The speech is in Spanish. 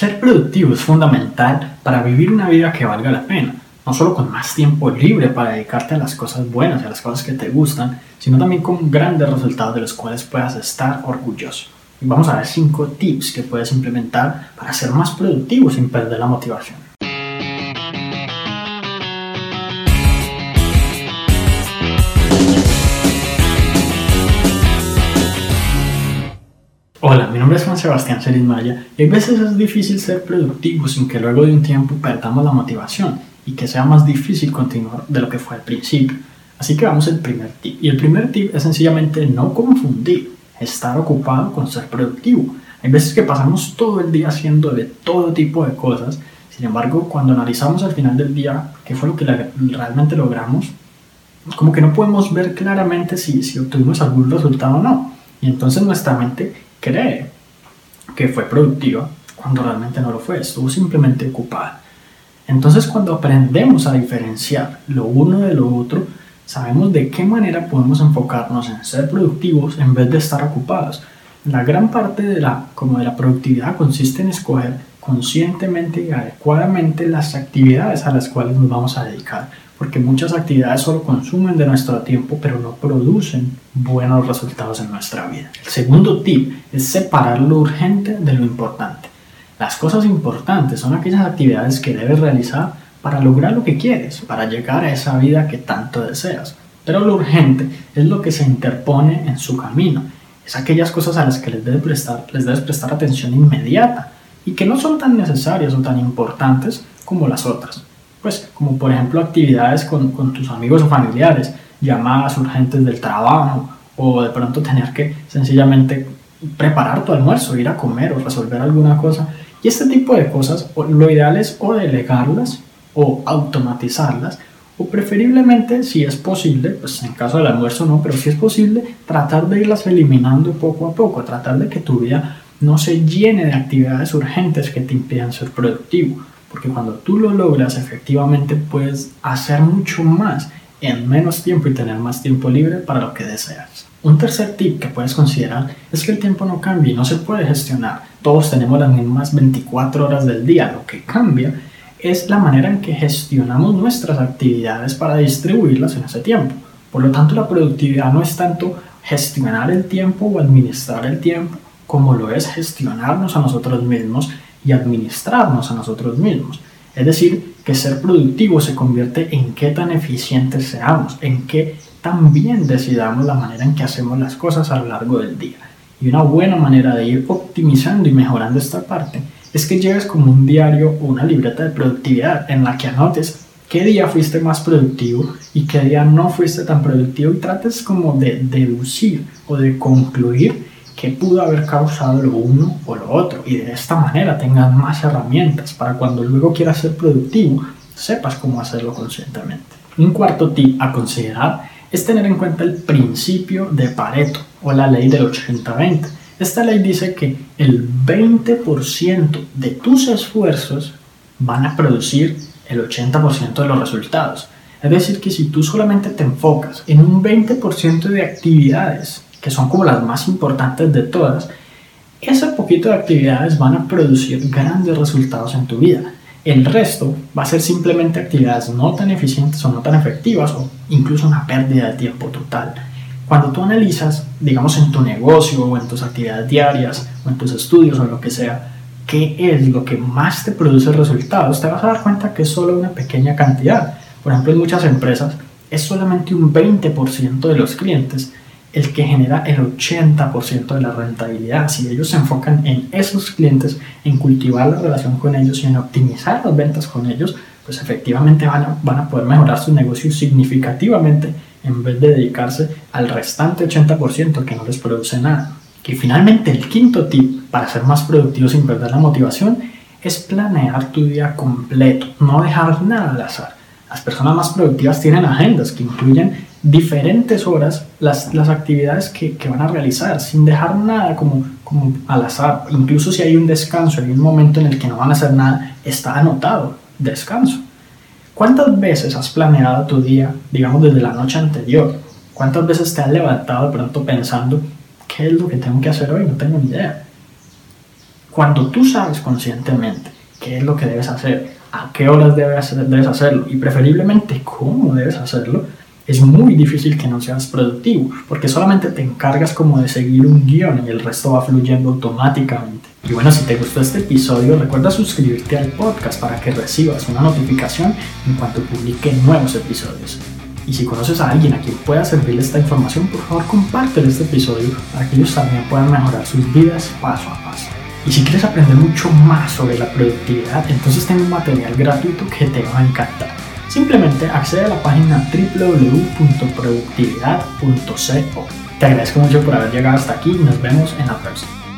Ser productivo es fundamental para vivir una vida que valga la pena, no solo con más tiempo libre para dedicarte a las cosas buenas y a las cosas que te gustan, sino también con grandes resultados de los cuales puedas estar orgulloso. Y vamos a ver 5 tips que puedes implementar para ser más productivo sin perder la motivación. Nombre es Juan Sebastián Celis Maya y a veces es difícil ser productivo sin que luego de un tiempo perdamos la motivación y que sea más difícil continuar de lo que fue al principio. Así que vamos al primer tip. Y el primer tip es sencillamente no confundir estar ocupado con ser productivo. Hay veces que pasamos todo el día haciendo de todo tipo de cosas, sin embargo, cuando analizamos al final del día qué fue lo que realmente logramos, como que no podemos ver claramente si, si obtuvimos algún resultado o no. Y entonces nuestra mente cree que fue productiva cuando realmente no lo fue, estuvo simplemente ocupada. Entonces cuando aprendemos a diferenciar lo uno de lo otro, sabemos de qué manera podemos enfocarnos en ser productivos en vez de estar ocupados. La gran parte de la, como de la productividad consiste en escoger conscientemente y adecuadamente las actividades a las cuales nos vamos a dedicar porque muchas actividades solo consumen de nuestro tiempo, pero no producen buenos resultados en nuestra vida. El segundo tip es separar lo urgente de lo importante. Las cosas importantes son aquellas actividades que debes realizar para lograr lo que quieres, para llegar a esa vida que tanto deseas. Pero lo urgente es lo que se interpone en su camino. Es aquellas cosas a las que les debes prestar, les debes prestar atención inmediata y que no son tan necesarias o tan importantes como las otras pues como por ejemplo actividades con, con, tus amigos o familiares, llamadas urgentes del trabajo o de pronto tener que sencillamente preparar tu almuerzo, ir a comer o resolver alguna cosa. Y este tipo de cosas, lo ideal es o delegarlas o automatizarlas o preferiblemente, si es posible, pues en caso del almuerzo no, pero si es posible, tratar de irlas eliminando poco a poco, tratar de que tu vida no se llene de actividades urgentes que te impidan ser productivo porque cuando tú lo logras, efectivamente puedes hacer mucho más en menos tiempo y tener más tiempo libre para lo que deseas. Un tercer tip que puedes considerar es que el tiempo no cambia y no se puede gestionar. Todos tenemos las mismas 24 horas del día. Lo que cambia es la manera en que gestionamos nuestras actividades para distribuirlas en ese tiempo. Por lo tanto, la productividad no es tanto gestionar el tiempo o administrar el tiempo como lo es gestionarnos a nosotros mismos y administrarnos a nosotros mismos. Es decir, que ser productivo se convierte en qué tan eficientes seamos, en qué tan bien decidamos la manera en que hacemos las cosas a lo largo del día. Y una buena manera de ir optimizando y mejorando esta parte es que lleves como un diario o una libreta de productividad en la que anotes qué día fuiste más productivo y qué día no fuiste tan productivo y trates como de deducir o de concluir qué pudo haber causado lo uno o lo otro y de esta manera tengas más herramientas para cuando luego quieras ser productivo sepas cómo hacerlo conscientemente. Un cuarto tip a considerar es tener en cuenta el principio de Pareto o la ley del 80-20. Esta ley dice que el 20% de tus esfuerzos van a producir el 80% de los resultados. Es decir, que si tú solamente te enfocas en un 20% de actividades que son como las más importantes de todas, ese poquito de actividades van a producir grandes resultados en tu vida. El resto va a ser simplemente actividades no tan eficientes o no tan efectivas o incluso una pérdida de tiempo total. Cuando tú analizas, digamos, en tu negocio o en tus actividades diarias o en tus estudios o lo que sea, qué es lo que más te produce resultados, te vas a dar cuenta que es solo una pequeña cantidad. Por ejemplo, en muchas empresas es solamente un 20% de los clientes el que genera el 80% de la rentabilidad. Si ellos se enfocan en esos clientes, en cultivar la relación con ellos y en optimizar las ventas con ellos, pues efectivamente van a, van a poder mejorar su negocio significativamente en vez de dedicarse al restante 80% que no les produce nada. Y finalmente el quinto tip para ser más productivo sin perder la motivación es planear tu día completo, no dejar nada al azar. Las personas más productivas tienen agendas que incluyen diferentes horas las, las actividades que, que, van a realizar, sin dejar nada como, como al azar. Incluso si hay un descanso, hay un momento en el que no van a hacer nada, está anotado, descanso. ¿Cuántas veces has planeado tu día, digamos, desde la noche anterior? ¿Cuántas veces te has levantado de pronto pensando, ¿qué es lo que tengo que hacer hoy? No tengo ni idea. Cuando tú sabes conscientemente qué es lo que debes hacer, a qué horas debes, debes hacerlo y preferiblemente cómo debes hacerlo, es muy difícil que no seas productivo, porque solamente te encargas como de seguir un guion y el resto va fluyendo automáticamente. Y bueno, si te gustó este episodio, recuerda suscribirte al podcast para que recibas una notificación en cuanto publique nuevos episodios. Y si conoces a alguien a quien pueda servirle esta información, por favor compártelo este episodio para que ellos también puedan mejorar sus vidas paso a paso. Y si quieres aprender mucho más sobre la productividad, entonces tengo un material gratuito que te va a encantar. Simplemente accede a la página www.productividad.co. Te agradezco mucho por haber llegado hasta aquí y nos vemos en la próxima.